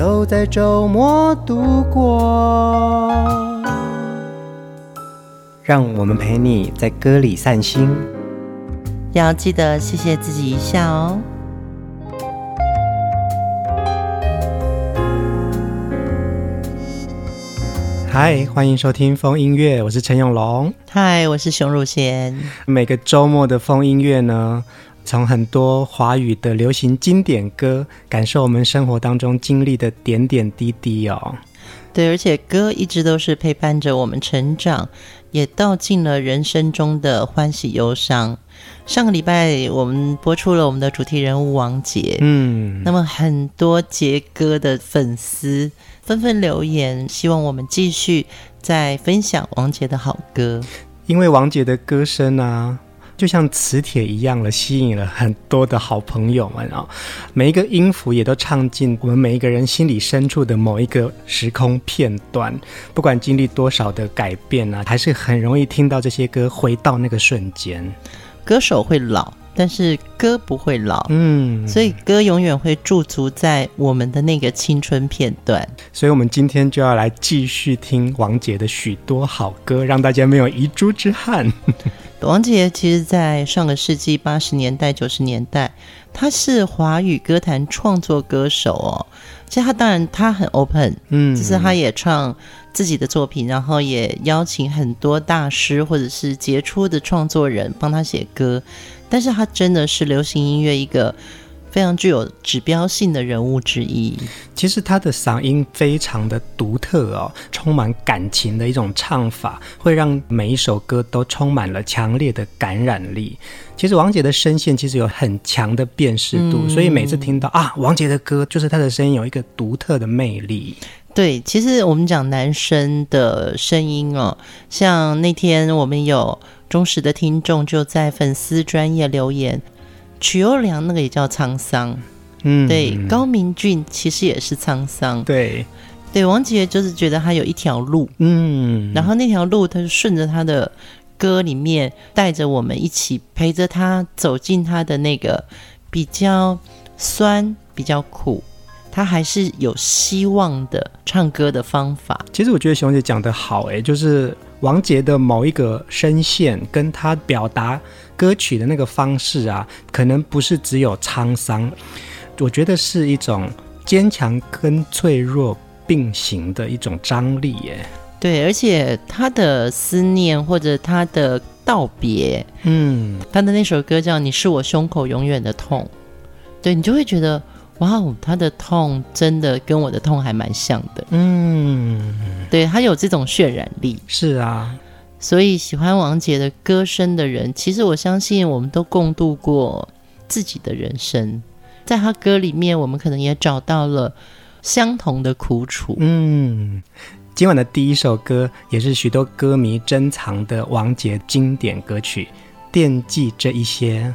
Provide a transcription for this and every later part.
都在周末度过，让我们陪你在歌里散心，要记得谢谢自己一下哦。嗨，欢迎收听风音乐，我是陈永龙。嗨，我是熊汝贤。每个周末的风音乐呢，从很多华语的流行经典歌，感受我们生活当中经历的点点滴滴哦。对，而且歌一直都是陪伴着我们成长，也道尽了人生中的欢喜忧伤。上个礼拜我们播出了我们的主题人物王杰，嗯，那么很多杰哥的粉丝纷纷留言，希望我们继续再分享王杰的好歌，因为王杰的歌声啊。就像磁铁一样了，吸引了很多的好朋友们啊！每一个音符也都唱进我们每一个人心里深处的某一个时空片段。不管经历多少的改变啊，还是很容易听到这些歌，回到那个瞬间。歌手会老。但是歌不会老，嗯，所以歌永远会驻足在我们的那个青春片段。所以，我们今天就要来继续听王杰的许多好歌，让大家没有遗珠之憾。王杰其实，在上个世纪八十年代、九十年代，他是华语歌坛创作歌手哦。其实他当然他很 open，嗯，就是他也唱自己的作品，然后也邀请很多大师或者是杰出的创作人帮他写歌。但是他真的是流行音乐一个非常具有指标性的人物之一。其实他的嗓音非常的独特哦，充满感情的一种唱法，会让每一首歌都充满了强烈的感染力。其实王杰的声线其实有很强的辨识度，嗯、所以每次听到啊，王杰的歌，就是他的声音有一个独特的魅力。对，其实我们讲男生的声音哦，像那天我们有。忠实的听众就在粉丝专业留言，曲优良那个也叫沧桑，嗯，对，高明俊其实也是沧桑，对，对，王杰就是觉得他有一条路，嗯，然后那条路他就顺着他的歌里面带着我们一起陪着他走进他的那个比较酸、比较苦，他还是有希望的唱歌的方法。其实我觉得熊姐讲得好，哎，就是。王杰的某一个声线，跟他表达歌曲的那个方式啊，可能不是只有沧桑，我觉得是一种坚强跟脆弱并行的一种张力耶。对，而且他的思念或者他的道别，嗯，他的那首歌叫《你是我胸口永远的痛》，对，你就会觉得。哇哦，他的痛真的跟我的痛还蛮像的。嗯，对，他有这种渲染力。是啊，所以喜欢王杰的歌声的人，其实我相信我们都共度过自己的人生，在他歌里面，我们可能也找到了相同的苦楚。嗯，今晚的第一首歌也是许多歌迷珍藏的王杰经典歌曲，《惦记这一些》。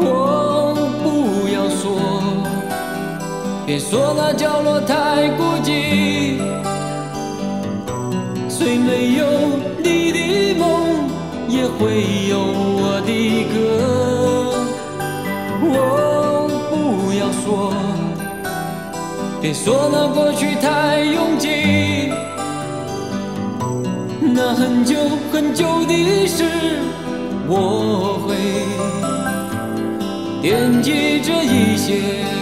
我不要说别说那角落太孤寂，虽没有你的梦，也会有我的歌。我，不要说，别说那过去太拥挤，那很久很久的事，我会惦记着一些。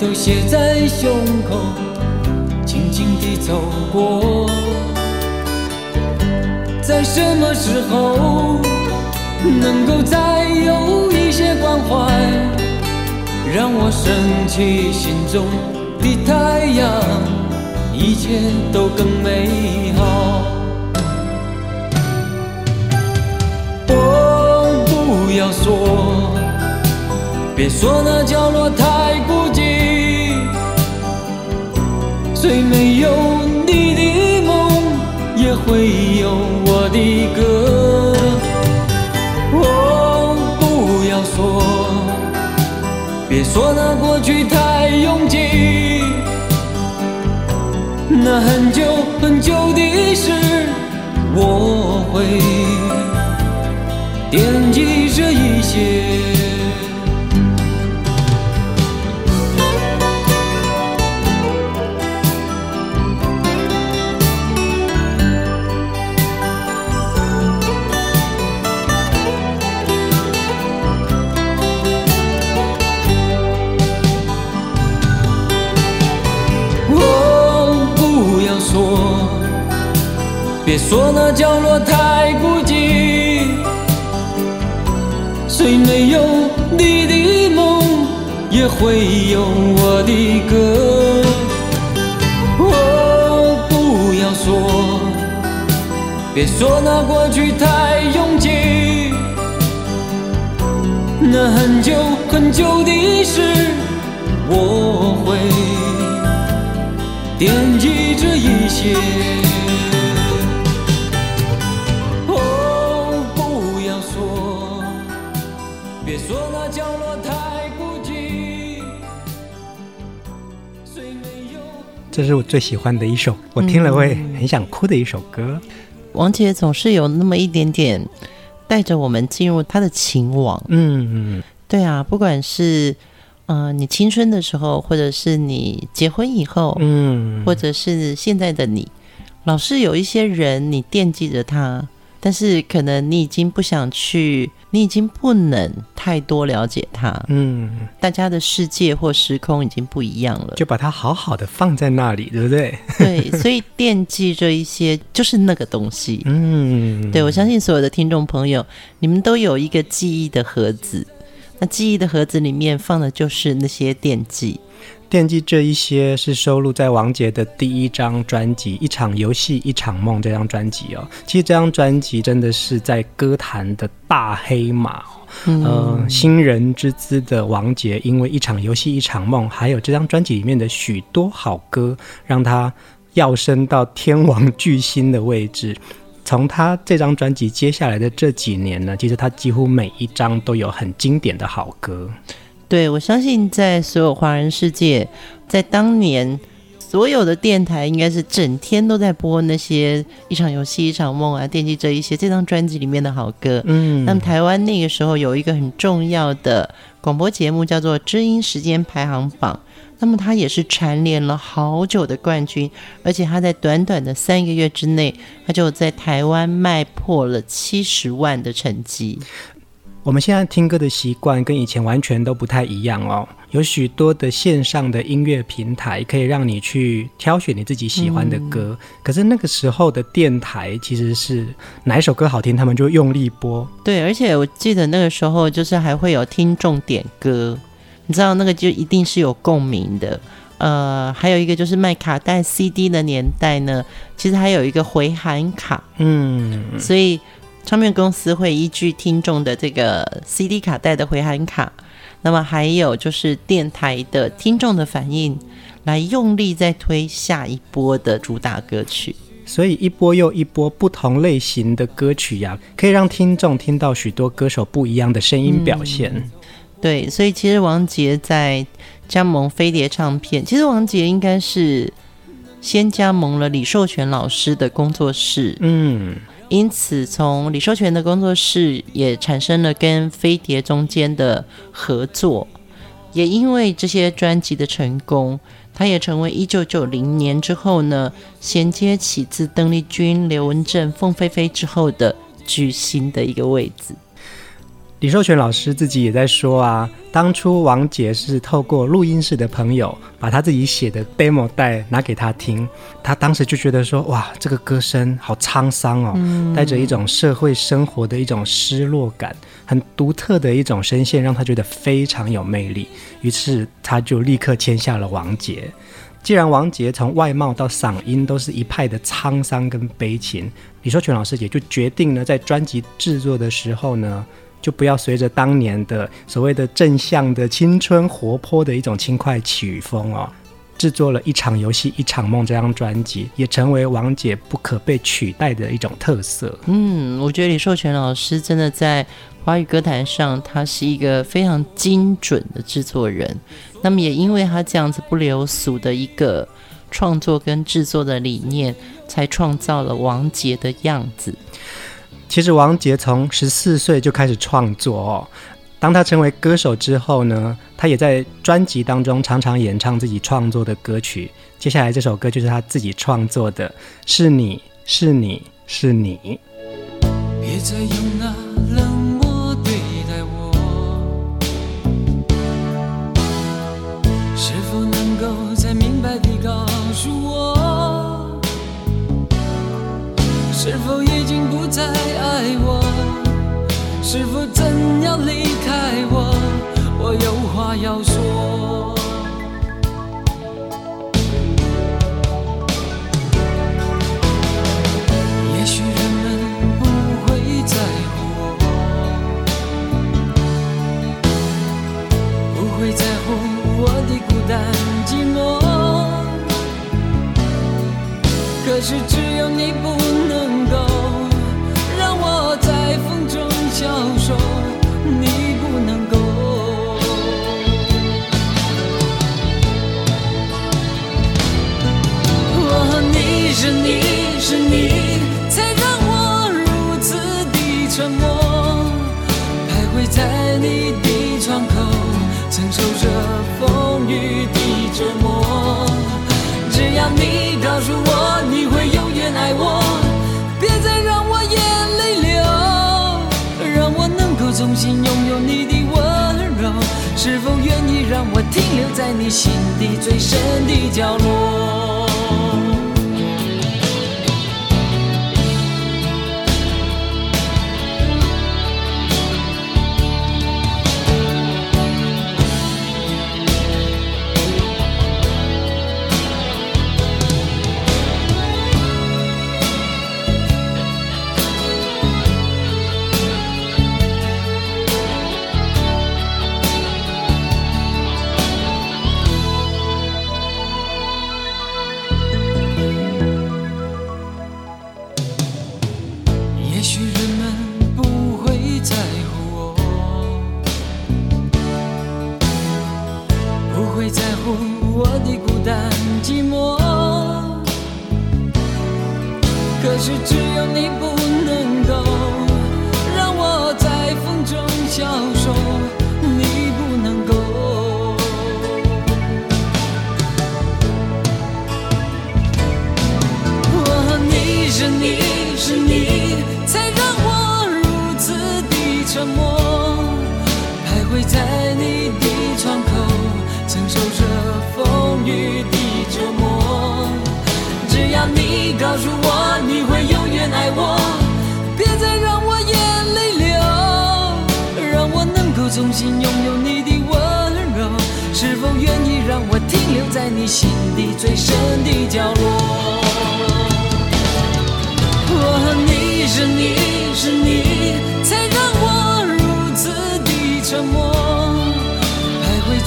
都写在胸口，静静地走过。在什么时候能够再有一些关怀，让我升起心中的太阳，一切都更美好。我不要说，别说那角落太孤寂。虽没有你的梦，也会有我的歌。哦，不要说，别说那过去太拥挤。那很久很久的事，我会。惦记着一些。说那角落太孤寂。虽没有你的梦，也会有我的歌。哦，不要说，别说那过去太拥挤。那很久很久的事，我会惦记着一些。这是我最喜欢的一首，我听了会很想哭的一首歌。王杰总是有那么一点点带着我们进入他的情网。嗯嗯，对啊，不管是呃你青春的时候，或者是你结婚以后，嗯，或者是现在的你，老是有一些人你惦记着他。但是可能你已经不想去，你已经不能太多了解它。嗯，大家的世界或时空已经不一样了，就把它好好的放在那里，对不对？对，所以惦记着一些就是那个东西。嗯，对，我相信所有的听众朋友，你们都有一个记忆的盒子，那记忆的盒子里面放的就是那些惦记。惦记这一些是收录在王杰的第一张专辑《一场游戏一场梦》这张专辑哦。其实这张专辑真的是在歌坛的大黑马哦。嗯、呃，新人之姿的王杰，因为《一场游戏一场梦》，还有这张专辑里面的许多好歌，让他跃升到天王巨星的位置。从他这张专辑接下来的这几年呢，其实他几乎每一张都有很经典的好歌。对，我相信在所有华人世界，在当年所有的电台应该是整天都在播那些一场游戏一场梦啊，惦记着一些这张专辑里面的好歌。嗯，那么台湾那个时候有一个很重要的广播节目叫做《知音时间排行榜》，那么它也是蝉联了好久的冠军，而且它在短短的三个月之内，它就在台湾卖破了七十万的成绩。我们现在听歌的习惯跟以前完全都不太一样哦，有许多的线上的音乐平台可以让你去挑选你自己喜欢的歌，嗯、可是那个时候的电台其实是哪一首歌好听，他们就用力播。对，而且我记得那个时候就是还会有听众点歌，你知道那个就一定是有共鸣的。呃，还有一个就是卖卡带 CD 的年代呢，其实还有一个回函卡，嗯，所以唱片公司会依据听众的这个 CD 卡带的回函卡，那么还有就是电台的听众的反应，来用力再推下一波的主打歌曲，所以一波又一波不同类型的歌曲呀，可以让听众听到许多歌手不一样的声音表现。嗯。对，所以其实王杰在加盟飞碟唱片，其实王杰应该是先加盟了李寿全老师的工作室，嗯，因此从李寿全的工作室也产生了跟飞碟中间的合作，也因为这些专辑的成功，他也成为一九九零年之后呢，衔接起自邓丽君、刘文正、凤飞飞之后的巨星的一个位置。李寿全老师自己也在说啊，当初王杰是透过录音室的朋友把他自己写的 demo 带拿给他听，他当时就觉得说，哇，这个歌声好沧桑哦，带着一种社会生活的一种失落感，很独特的一种声线，让他觉得非常有魅力。于是他就立刻签下了王杰。既然王杰从外貌到嗓音都是一派的沧桑跟悲情，李寿全老师也就决定呢，在专辑制作的时候呢。就不要随着当年的所谓的正向的青春活泼的一种轻快曲风哦，制作了一场游戏一场梦这张专辑，也成为王杰不可被取代的一种特色。嗯，我觉得李寿全老师真的在华语歌坛上，他是一个非常精准的制作人。那么也因为他这样子不流俗的一个创作跟制作的理念，才创造了王杰的样子。其实王杰从十四岁就开始创作哦。当他成为歌手之后呢，他也在专辑当中常常演唱自己创作的歌曲。接下来这首歌就是他自己创作的，是你是你是你。别再用那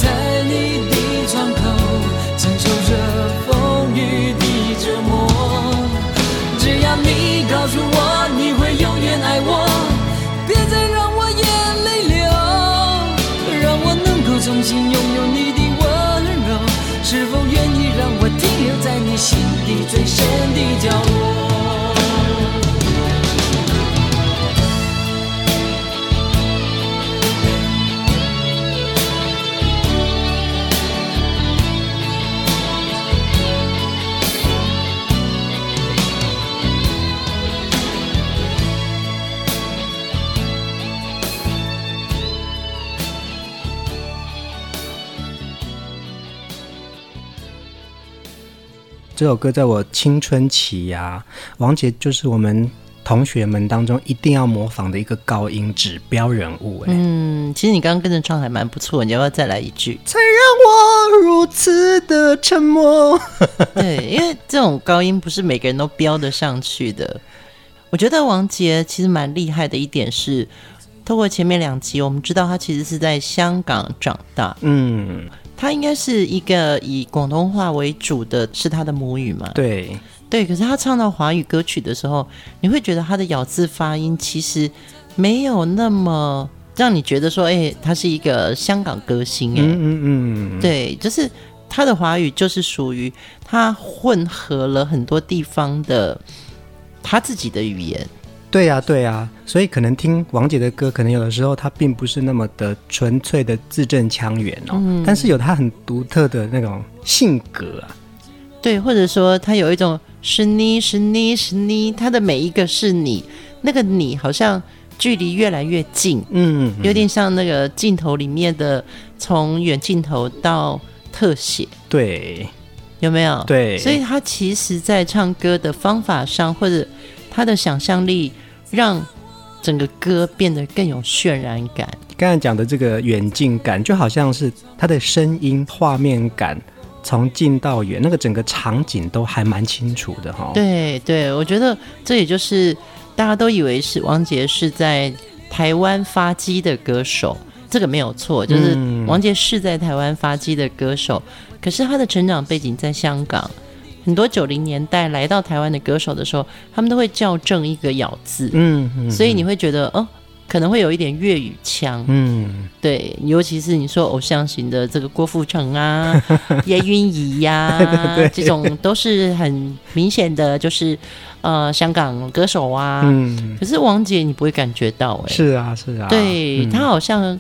在你的窗口，承受着风雨的折磨。只要你告诉我你会永远爱我，别再让我眼泪流，让我能够重新拥有你的温柔。是否愿意让我停留在你心底最深的角落？这首歌在我青春期呀、啊，王杰就是我们同学们当中一定要模仿的一个高音指标人物。哎，嗯，其实你刚刚跟着唱还蛮不错，你要不要再来一句？才让我如此的沉默。对，因为这种高音不是每个人都飙得上去的。我觉得王杰其实蛮厉害的一点是，透过前面两集，我们知道他其实是在香港长大。嗯。他应该是一个以广东话为主的，是他的母语嘛？对对。可是他唱到华语歌曲的时候，你会觉得他的咬字发音其实没有那么让你觉得说，哎、欸，他是一个香港歌星、欸。哎，嗯嗯嗯。对，就是他的华语就是属于他混合了很多地方的他自己的语言。对呀、啊，对呀、啊，所以可能听王姐的歌，可能有的时候她并不是那么的纯粹的字正腔圆哦，嗯、但是有她很独特的那种性格啊。对，或者说她有一种是你是你是你，她的每一个是你，那个你好像距离越来越近，嗯，有点像那个镜头里面的从远镜头到特写，对，有没有？对，所以她其实在唱歌的方法上，或者他的想象力。让整个歌变得更有渲染感。刚才讲的这个远近感，就好像是他的声音画面感，从近到远，那个整个场景都还蛮清楚的哈。对对，我觉得这也就是大家都以为是王杰是在台湾发迹的歌手，这个没有错，就是王杰是在台湾发迹的歌手，嗯、可是他的成长背景在香港。很多九零年代来到台湾的歌手的时候，他们都会校正一个咬字，嗯，嗯，所以你会觉得哦，可能会有一点粤语腔，嗯，对，尤其是你说偶像型的这个郭富城啊、叶蕴仪呀，这种都是很明显的，就是呃香港歌手啊，嗯，可是王杰你不会感觉到，哎，是啊，是啊，对，他好像。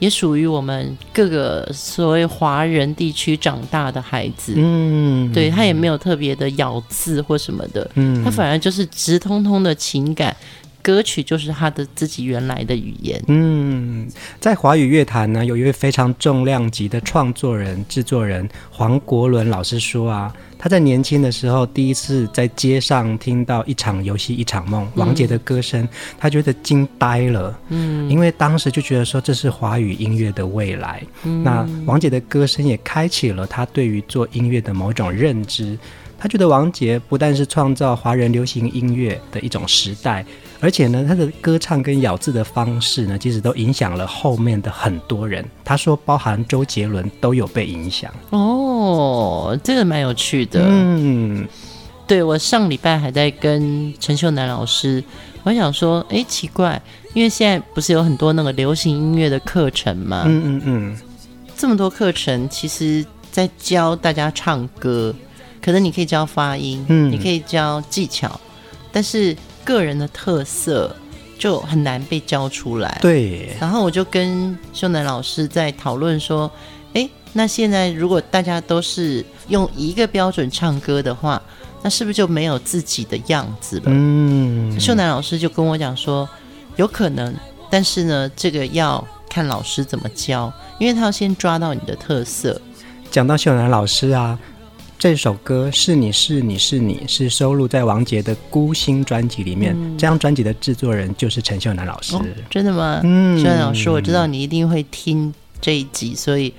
也属于我们各个所谓华人地区长大的孩子，嗯，对，他也没有特别的咬字或什么的，嗯，他反而就是直通通的情感，歌曲就是他的自己原来的语言，嗯，在华语乐坛呢，有一位非常重量级的创作人、制作人黄国伦老师说啊。他在年轻的时候，第一次在街上听到一场游戏一场梦，王杰的歌声，他觉得惊呆了。嗯，因为当时就觉得说这是华语音乐的未来。嗯，那王杰的歌声也开启了他对于做音乐的某种认知。他觉得王杰不但是创造华人流行音乐的一种时代。而且呢，他的歌唱跟咬字的方式呢，其实都影响了后面的很多人。他说，包含周杰伦都有被影响。哦，这个蛮有趣的。嗯，对，我上礼拜还在跟陈秀楠老师，我想说，哎，奇怪，因为现在不是有很多那个流行音乐的课程吗？嗯嗯嗯，这么多课程，其实在教大家唱歌，可能你可以教发音，嗯，你可以教技巧，但是。个人的特色就很难被教出来。对，然后我就跟秀南老师在讨论说：“诶，那现在如果大家都是用一个标准唱歌的话，那是不是就没有自己的样子了？”嗯，秀南老师就跟我讲说：“有可能，但是呢，这个要看老师怎么教，因为他要先抓到你的特色。”讲到秀男老师啊。这首歌是你是你是你是收录在王杰的《孤星》专辑里面，嗯、这张专辑的制作人就是陈秀楠老师。哦、真的吗？嗯，秀楠老师，我知道你一定会听这一集，所以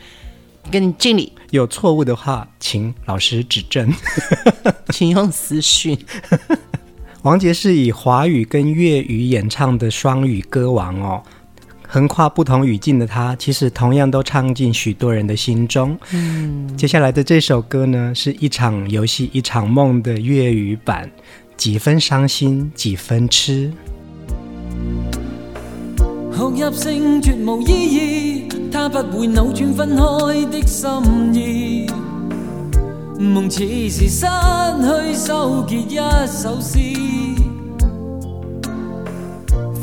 跟你敬礼。有错误的话，请老师指正，请用私讯。王杰是以华语跟粤语演唱的双语歌王哦。横跨不同语境的他，其实同样都唱进许多人的心中。嗯，接下来的这首歌呢，是一场游戏一场梦的粤语版，几分伤心几分痴。哭泣声绝无意义，它不会扭转分开的心意。梦似是失去收结一首诗。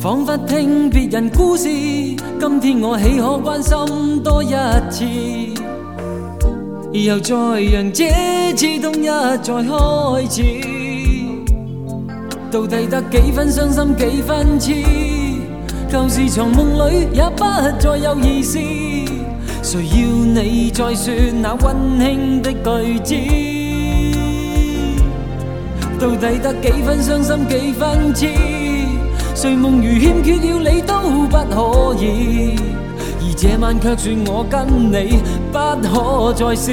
仿佛听别人故事，今天我岂可关心多一次？又再让这刺痛一再开始，到底得几分伤心几分痴？旧时藏梦里也不再有意思，谁要你再说那温馨的句子？到底得几分伤心几分痴？睡梦如欠缺了你都不可以，而这晚却说我跟你不可再试。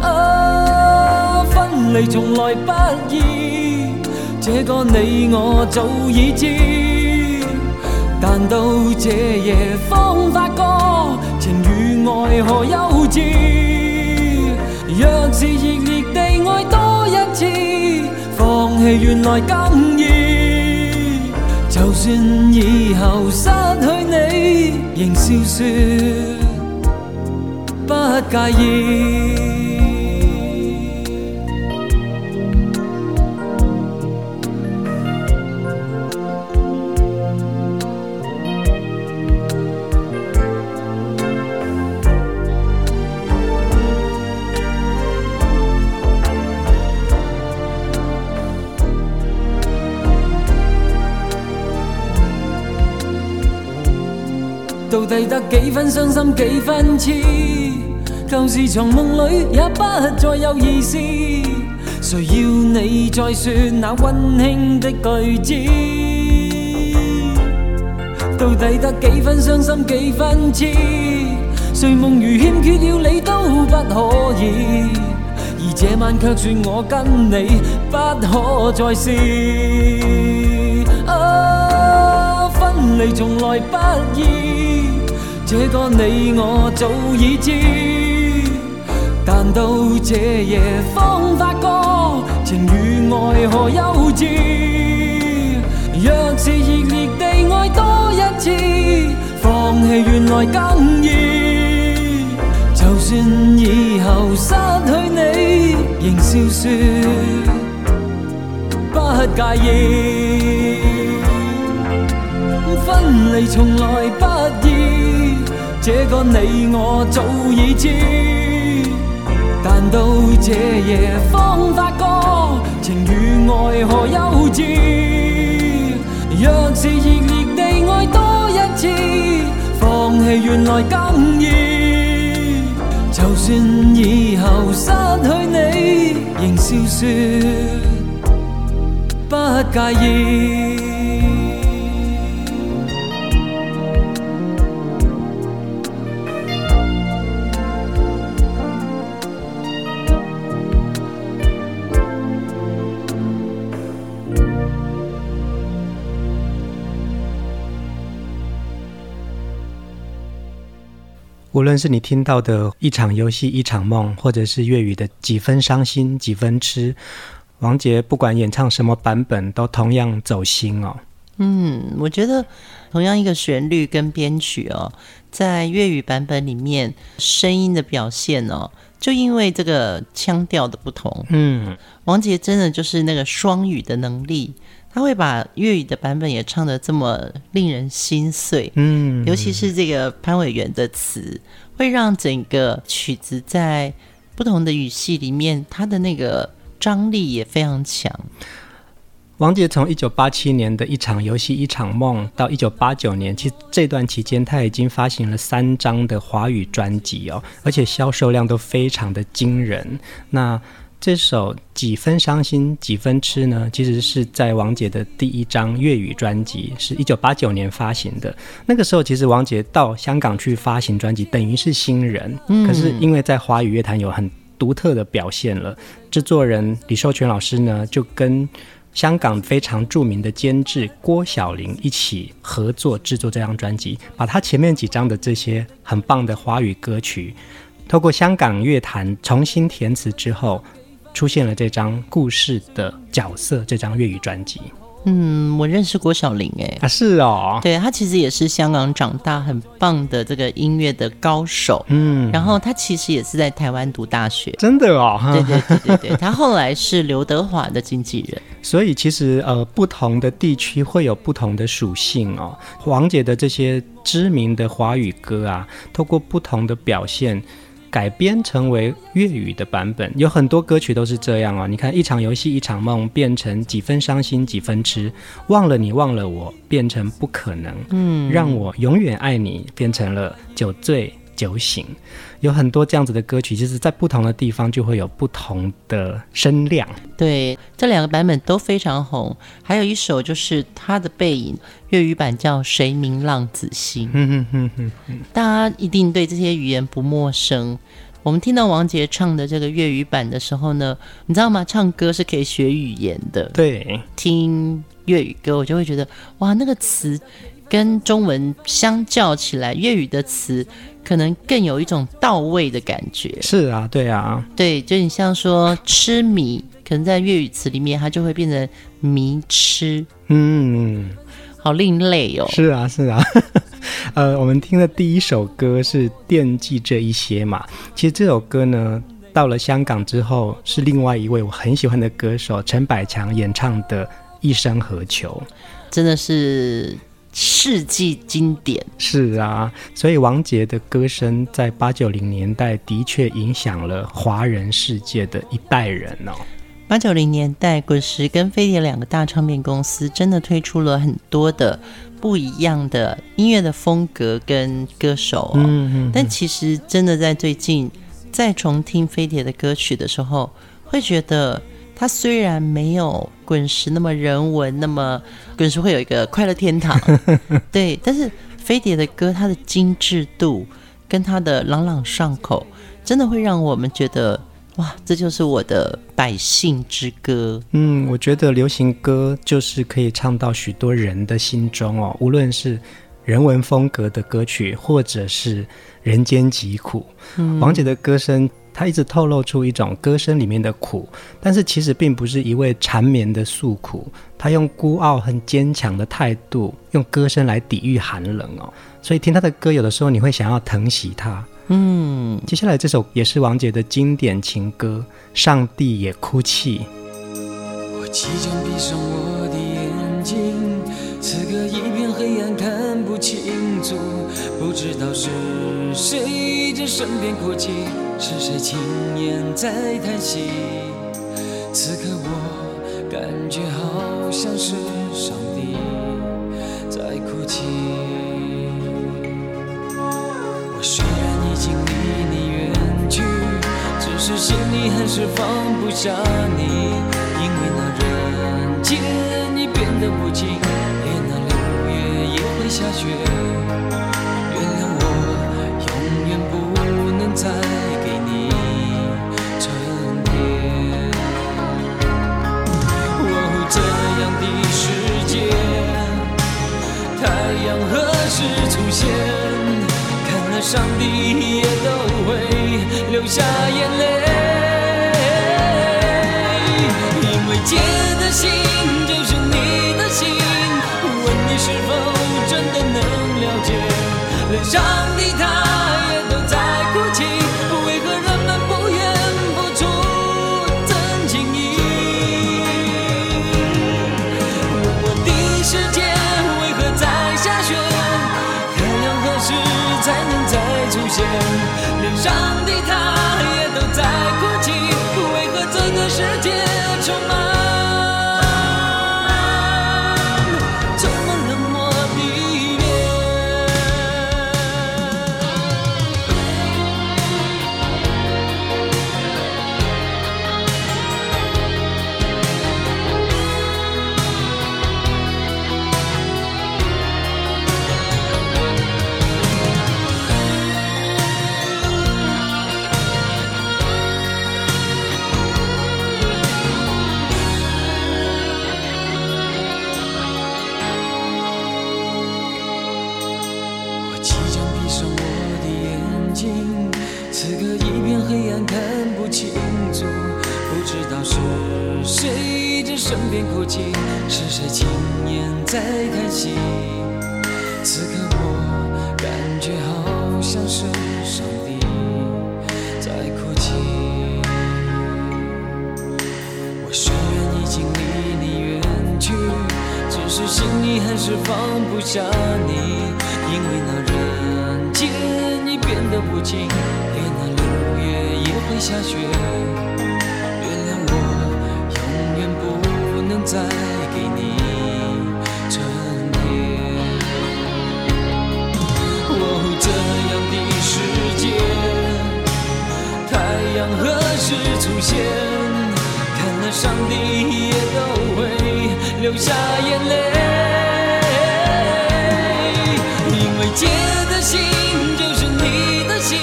啊，分离从来不易，这个你我早已知。但到这夜方发觉情与爱何幼稚。若是热烈地爱多一次，放弃原来更易。就算以后失去你，仍笑说不介意。到底得几分伤心几分痴？旧事藏梦里也不再有意思。谁要你再说那温馨的句子？到底得几分伤心几分痴？睡梦如欠缺了你都不可以，而这晚却说我跟你不可再试。啊，分离从来不易。这个你我早已知，但到这夜方发觉情与爱何幼稚。若是热烈地爱多一次，放弃原来更易。就算以后失去你，仍笑说不介意。分离从来不易。这个你我早已知，但到这夜方发觉情与爱何幼稚。若是热烈地爱多一次，放弃原来更易。就算以后失去你，仍笑说不介意。无论是你听到的一场游戏一场梦，或者是粤语的几分伤心几分痴，王杰不管演唱什么版本，都同样走心哦。嗯，我觉得同样一个旋律跟编曲哦，在粤语版本里面声音的表现哦，就因为这个腔调的不同，嗯，王杰真的就是那个双语的能力。他会把粤语的版本也唱得这么令人心碎，嗯，尤其是这个潘伟源的词，会让整个曲子在不同的语系里面，它的那个张力也非常强。王杰从一九八七年的一场游戏一场梦到一九八九年，其实这段期间他已经发行了三张的华语专辑哦，而且销售量都非常的惊人。那这首《几分伤心几分痴》呢，其实是在王杰的第一张粤语专辑，是一九八九年发行的。那个时候，其实王杰到香港去发行专辑，等于是新人。嗯，可是因为在华语乐坛有很独特的表现了，制作人李寿全老师呢，就跟香港非常著名的监制郭小玲一起合作制作这张专辑，把他前面几张的这些很棒的华语歌曲，透过香港乐坛重新填词之后。出现了这张故事的角色，这张粤语专辑。嗯，我认识郭晓玲哎，啊是哦，对，他其实也是香港长大很棒的这个音乐的高手。嗯，然后他其实也是在台湾读大学，真的哦。对对对对对，他后来是刘德华的经纪人。所以其实呃，不同的地区会有不同的属性哦。黄姐的这些知名的华语歌啊，透过不同的表现。改编成为粤语的版本，有很多歌曲都是这样啊、哦。你看，一场游戏一场梦变成几分伤心几分痴，忘了你忘了我变成不可能，嗯，让我永远爱你变成了酒醉。酒醒，有很多这样子的歌曲，就是，在不同的地方就会有不同的声量。对，这两个版本都非常红。还有一首就是他的背影，粤语版叫《谁明浪子心》。嗯嗯嗯嗯，大家一定对这些语言不陌生。我们听到王杰唱的这个粤语版的时候呢，你知道吗？唱歌是可以学语言的。对，听粤语歌，我就会觉得哇，那个词。跟中文相较起来，粤语的词可能更有一种到位的感觉。是啊，对啊，对，就你像说痴迷，可能在粤语词里面，它就会变成迷痴。嗯，好另类哦。是啊，是啊。呃，我们听的第一首歌是《惦记这一些》嘛。其实这首歌呢，到了香港之后，是另外一位我很喜欢的歌手陈百强演唱的《一生何求》，真的是。世纪经典。是啊，所以王杰的歌声在八九零年代的确影响了华人世界的一代人哦。八九零年代，滚石跟飞碟两个大唱片公司真的推出了很多的不一样的音乐的风格跟歌手哦。嗯嗯。但其实真的在最近再重听飞碟的歌曲的时候，会觉得。它虽然没有滚石那么人文，那么滚石会有一个快乐天堂，对，但是飞碟的歌，它的精致度跟它的朗朗上口，真的会让我们觉得哇，这就是我的百姓之歌。嗯，我觉得流行歌就是可以唱到许多人的心中哦，无论是人文风格的歌曲，或者是人间疾苦，嗯，王姐的歌声。他一直透露出一种歌声里面的苦，但是其实并不是一味缠绵的诉苦。他用孤傲、很坚强的态度，用歌声来抵御寒冷哦。所以听他的歌，有的时候你会想要疼惜他。嗯，接下来这首也是王杰的经典情歌《上帝也哭泣》。我即将闭上我的眼睛，不知道是谁在身边哭泣。是谁轻言在叹息？此刻我感觉好像是上帝在哭泣。我虽然已经离你远去，只是心里还是放不下你，因为那人间已变得无情，连那六月也会下雪。再给你春天。哦，这样的世界，太阳何时出现？看了上帝也都会流下眼泪。因为姐的心就是你的心，问你是否真的能了解？能相。身边哭泣，是谁轻言在叹息。此刻我感觉好像是上帝在哭泣。我虽然已经离你远去，只是心里还是放不下你，因为那人间已变得无情。会下雪，再给你春天。哦，这样的世界，太阳何时出现？看了上帝也都会流下眼泪，因为结的心就是你的心，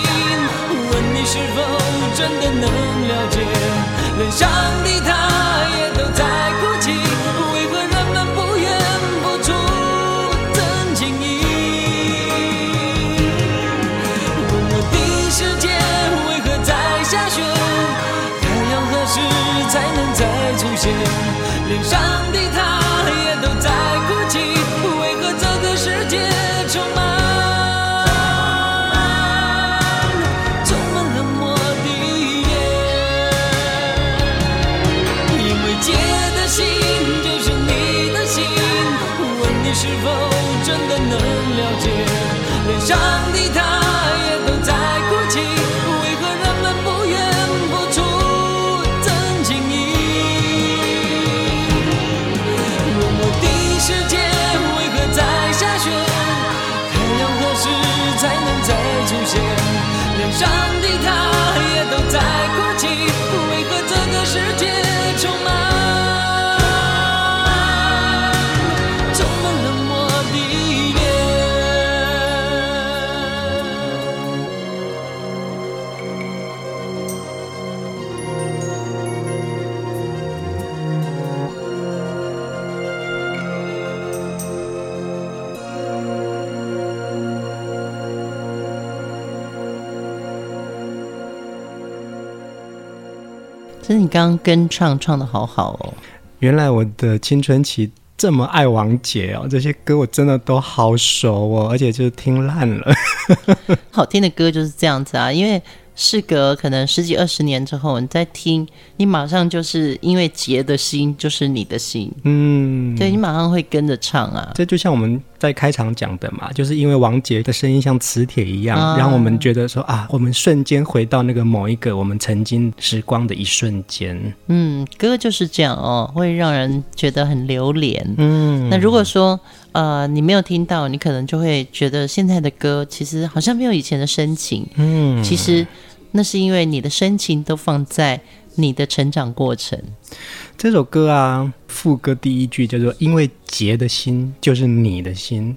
问你是否。真的能了解，连上帝他也都在界，脸上的他也都在哭泣，为何这个世界充满充满冷漠的眼？因为姐的心就是你的心，问你是否真的能了解，脸上的他。刚刚跟唱唱的好好哦，原来我的青春期这么爱王杰哦，这些歌我真的都好熟哦，而且就是听烂了。好听的歌就是这样子啊，因为。事隔可能十几二十年之后，你再听，你马上就是因为杰的心就是你的心，嗯，对，你马上会跟着唱啊。这就像我们在开场讲的嘛，就是因为王杰的声音像磁铁一样，让、啊、我们觉得说啊，我们瞬间回到那个某一个我们曾经时光的一瞬间。嗯，歌就是这样哦，会让人觉得很留恋。嗯，那如果说呃你没有听到，你可能就会觉得现在的歌其实好像没有以前的深情。嗯，其实。那是因为你的深情都放在你的成长过程。这首歌啊，副歌第一句叫做“因为杰的心就是你的心”。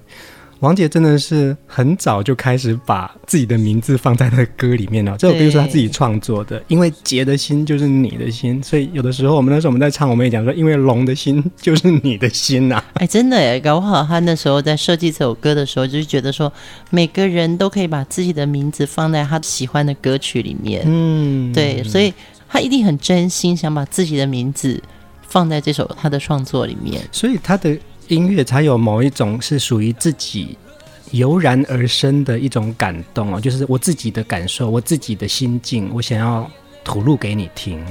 王杰真的是很早就开始把自己的名字放在他的歌里面了。这首歌是他自己创作的，因为杰的心就是你的心，所以有的时候我们那时候我们在唱，我们也讲说，因为龙的心就是你的心呐、啊。哎，真的哎，搞不好他那时候在设计这首歌的时候，就是觉得说，每个人都可以把自己的名字放在他喜欢的歌曲里面。嗯，对，所以他一定很真心想把自己的名字放在这首他的创作里面。所以他的。音乐才有某一种是属于自己油然而生的一种感动哦，就是我自己的感受，我自己的心境，我想要吐露给你听。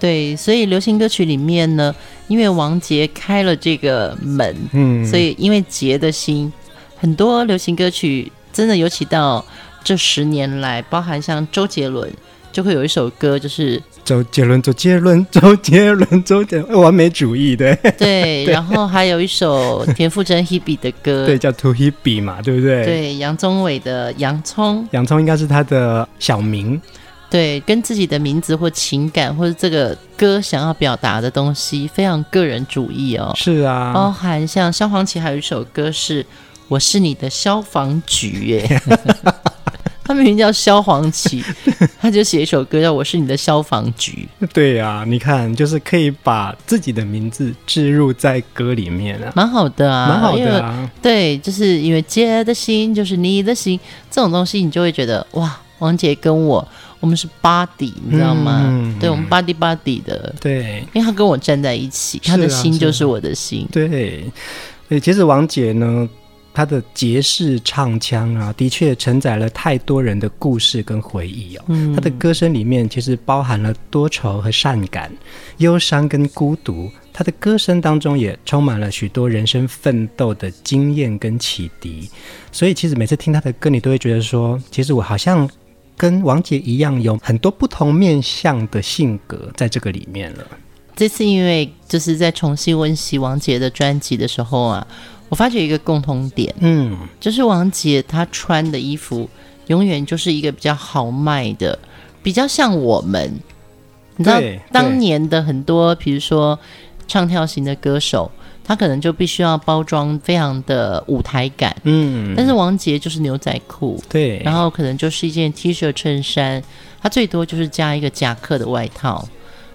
对，所以流行歌曲里面呢，因为王杰开了这个门，嗯，所以因为杰的心，很多流行歌曲真的，尤其到这十年来，包含像周杰伦，就会有一首歌就是。周杰伦，周杰伦，周杰伦，周杰伦，完美主义，对对。然后还有一首田馥甄 Hebe 的歌，对，叫 To Hebe 嘛，对不对？对，杨宗纬的洋葱，洋葱应该是他的小名。对，跟自己的名字或情感或者这个歌想要表达的东西，非常个人主义哦。是啊，包含像萧煌奇还有一首歌是《我是你的消防局》耶。他明明叫萧煌奇，他就写一首歌叫《我是你的消防局》。对呀、啊，你看，就是可以把自己的名字置入在歌里面啊，蛮好的啊，蛮好的啊。对，就是因为姐的心就是你的心，这种东西你就会觉得哇，王姐跟我我们是 body，你知道吗？嗯、对，我们 body body 的。对，因为他跟我站在一起，他的心就是我的心。对，对，其实王姐呢，他的爵士唱腔啊，的确承载了太多人的故事跟回忆哦。嗯，他的歌声里面其实包含了多愁和善感、忧伤跟孤独。他的歌声当中也充满了许多人生奋斗的经验跟启迪。所以，其实每次听他的歌，你都会觉得说，其实我好像。跟王杰一样，有很多不同面向的性格在这个里面了。这次因为就是在重新温习王杰的专辑的时候啊，我发觉一个共同点，嗯，就是王杰他穿的衣服永远就是一个比较豪迈的，比较像我们。你知道当年的很多，比如说唱跳型的歌手。他可能就必须要包装非常的舞台感，嗯，但是王杰就是牛仔裤，对，然后可能就是一件 T 恤衬衫，他最多就是加一个夹克的外套。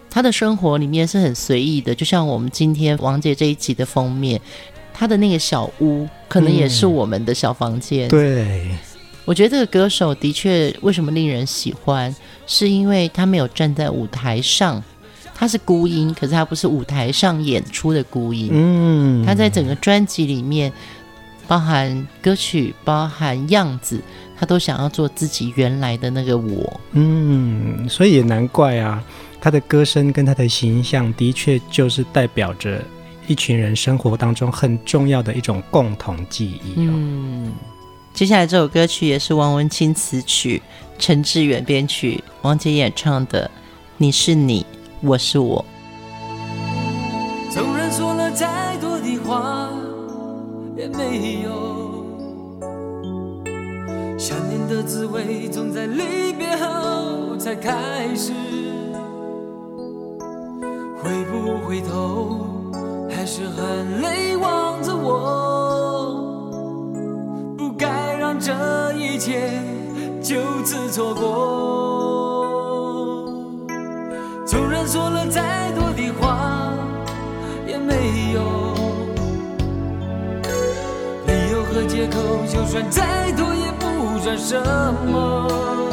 他的生活里面是很随意的，就像我们今天王杰这一集的封面，他的那个小屋可能也是我们的小房间。嗯、对，我觉得这个歌手的确为什么令人喜欢，是因为他没有站在舞台上。他是孤音，可是他不是舞台上演出的孤音。嗯，他在整个专辑里面，包含歌曲，包含样子，他都想要做自己原来的那个我。嗯，所以也难怪啊，他的歌声跟他的形象的确就是代表着一群人生活当中很重要的一种共同记忆。嗯，接下来这首歌曲也是王文清词曲，陈志远编曲，王杰演唱的《你是你》。我是我。纵然说了再多的话，也没有想念的滋味，总在离别后才开始。回不回头，还是含泪望着我，不该让这一切就此错过。纵然说了再多的话，也没有理由和借口，就算再多也不算什么。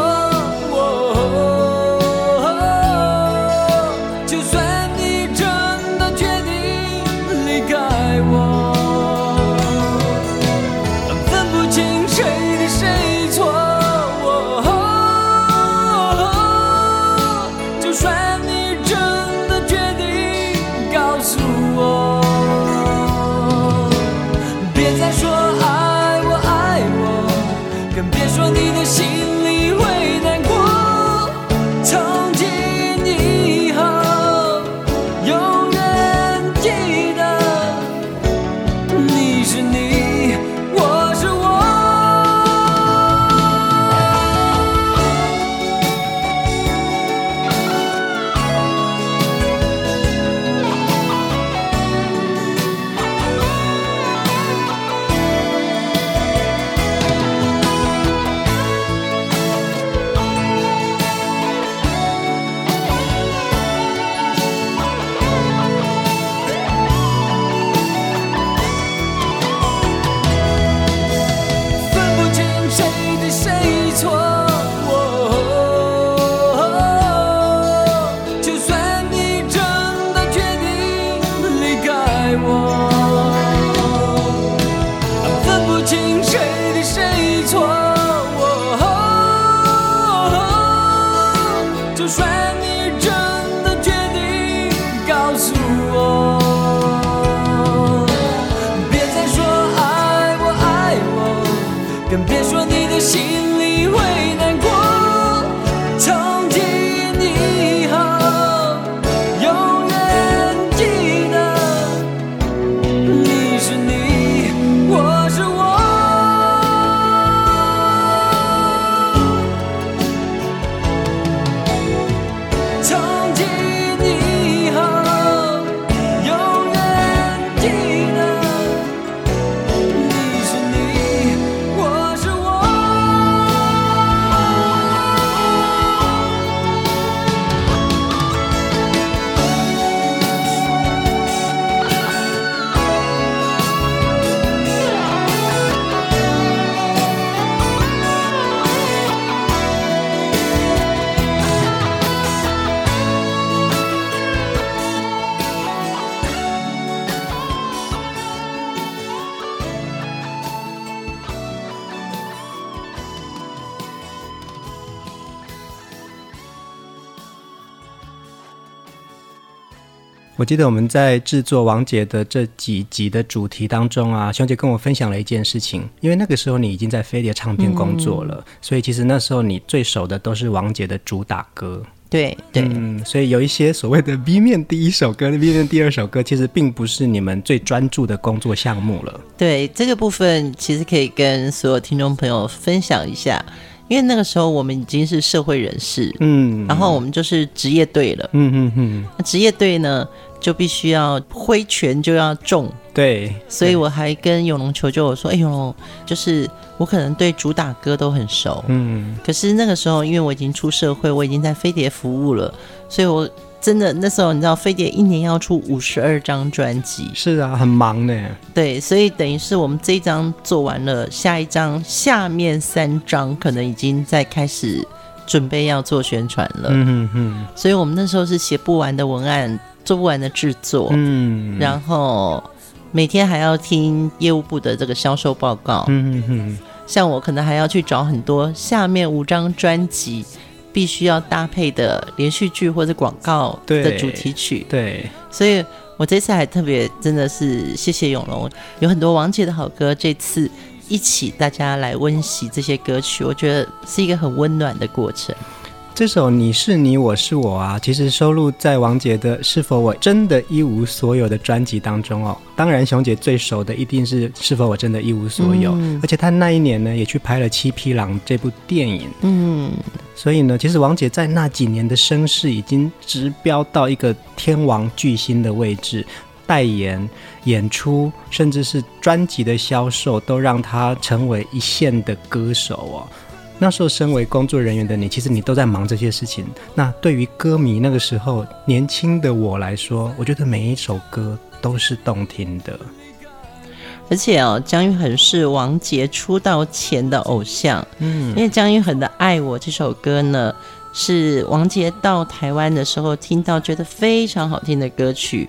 whoa. 就算你真的决定告诉我，别再说爱我爱我，更别说你的心。记得我们在制作王杰的这几集的主题当中啊，熊姐跟我分享了一件事情，因为那个时候你已经在飞碟唱片工作了，嗯、所以其实那时候你最熟的都是王杰的主打歌。对对，嗯，所以有一些所谓的 B 面第一首歌、B 面第二首歌，其实并不是你们最专注的工作项目了。对，这个部分其实可以跟所有听众朋友分享一下。因为那个时候我们已经是社会人士，嗯，然后我们就是职业队了，嗯嗯嗯。那职业队呢，就必须要挥拳就要中，对。所以我还跟永龙求救，我说：“哎，永龙，就是我可能对主打歌都很熟，嗯。可是那个时候，因为我已经出社会，我已经在飞碟服务了，所以我。”真的，那时候你知道飞碟一年要出五十二张专辑，是啊，很忙呢。对，所以等于是我们这一张做完了，下一张下面三张可能已经在开始准备要做宣传了。嗯嗯嗯。所以我们那时候是写不完的文案，做不完的制作。嗯。然后每天还要听业务部的这个销售报告。嗯哼哼。像我可能还要去找很多下面五张专辑。必须要搭配的连续剧或者广告的主题曲，对，对，所以我这次还特别真的是谢谢永龙，有很多王姐的好歌，这次一起大家来温习这些歌曲，我觉得是一个很温暖的过程。这首你是你，我是我啊，其实收录在王杰的《是否我真的一无所有》的专辑当中哦。当然，熊姐最熟的一定是《是否我真的一无所有》，嗯，而且她那一年呢也去拍了《七匹狼》这部电影。嗯，所以呢，其实王杰在那几年的声势已经直飙到一个天王巨星的位置，代言、演出，甚至是专辑的销售，都让他成为一线的歌手哦。那时候，身为工作人员的你，其实你都在忙这些事情。那对于歌迷那个时候年轻的我来说，我觉得每一首歌都是动听的。而且哦，姜育恒是王杰出道前的偶像。嗯，因为姜育恒的《爱我》这首歌呢，是王杰到台湾的时候听到觉得非常好听的歌曲。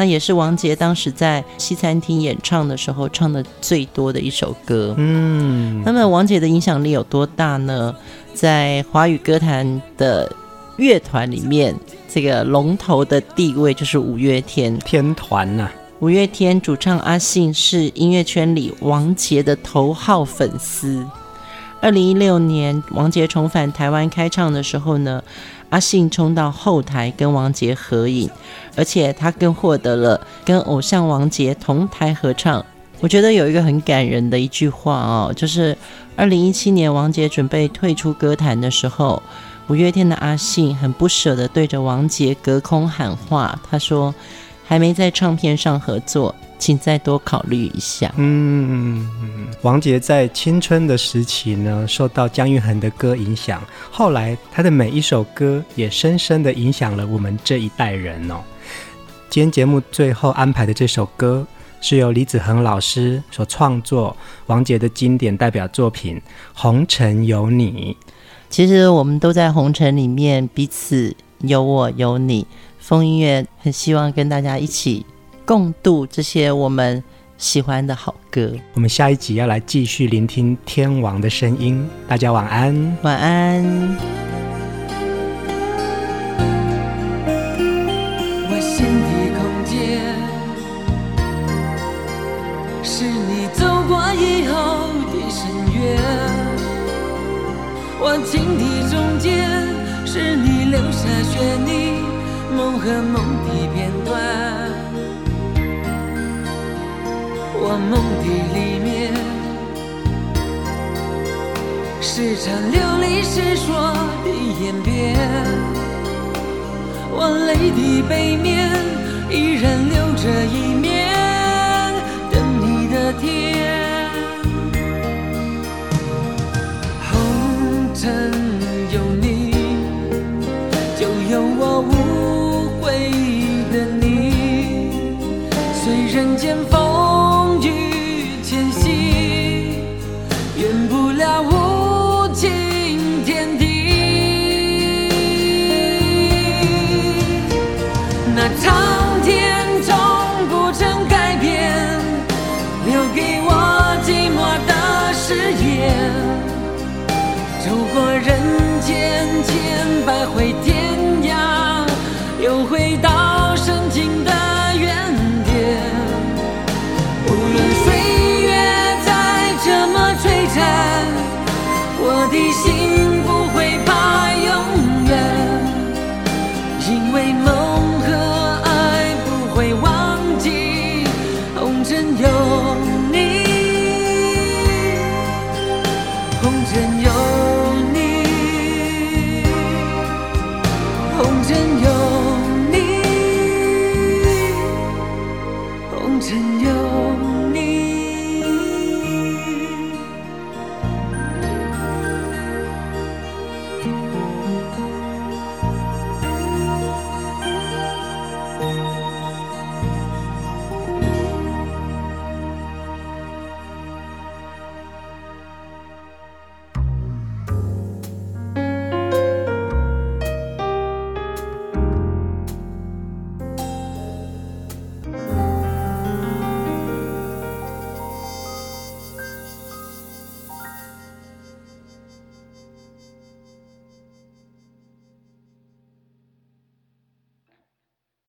那也是王杰当时在西餐厅演唱的时候唱的最多的一首歌。嗯，那么王杰的影响力有多大呢？在华语歌坛的乐团里面，这个龙头的地位就是五月天天团呐、啊。五月天主唱阿信是音乐圈里王杰的头号粉丝。二零一六年王杰重返台湾开唱的时候呢，阿信冲到后台跟王杰合影，而且他更获得了跟偶像王杰同台合唱。我觉得有一个很感人的一句话哦，就是二零一七年王杰准备退出歌坛的时候，五月天的阿信很不舍地对着王杰隔空喊话，他说：“还没在唱片上合作。”请再多考虑一下。嗯，王杰在青春的时期呢，受到姜育恒的歌影响，后来他的每一首歌也深深的影响了我们这一代人哦。今天节目最后安排的这首歌，是由李子恒老师所创作，王杰的经典代表作品《红尘有你》。其实我们都在红尘里面，彼此有我有你。风音乐很希望跟大家一起。共度这些我们喜欢的好歌。我们下一集要来继续聆听天王的声音，大家晚安，晚安。我心底空间是你走过以后的深渊，我情的中间是你留下雪泥梦和梦的片段。我梦的里面是场流离失所的演变，我泪的背面依然留着一面等你的天。红尘那苍天从不曾改变留给我寂寞的誓言。走过人间千百回天涯又回到曾经的原点。无论岁月再怎么摧残我的心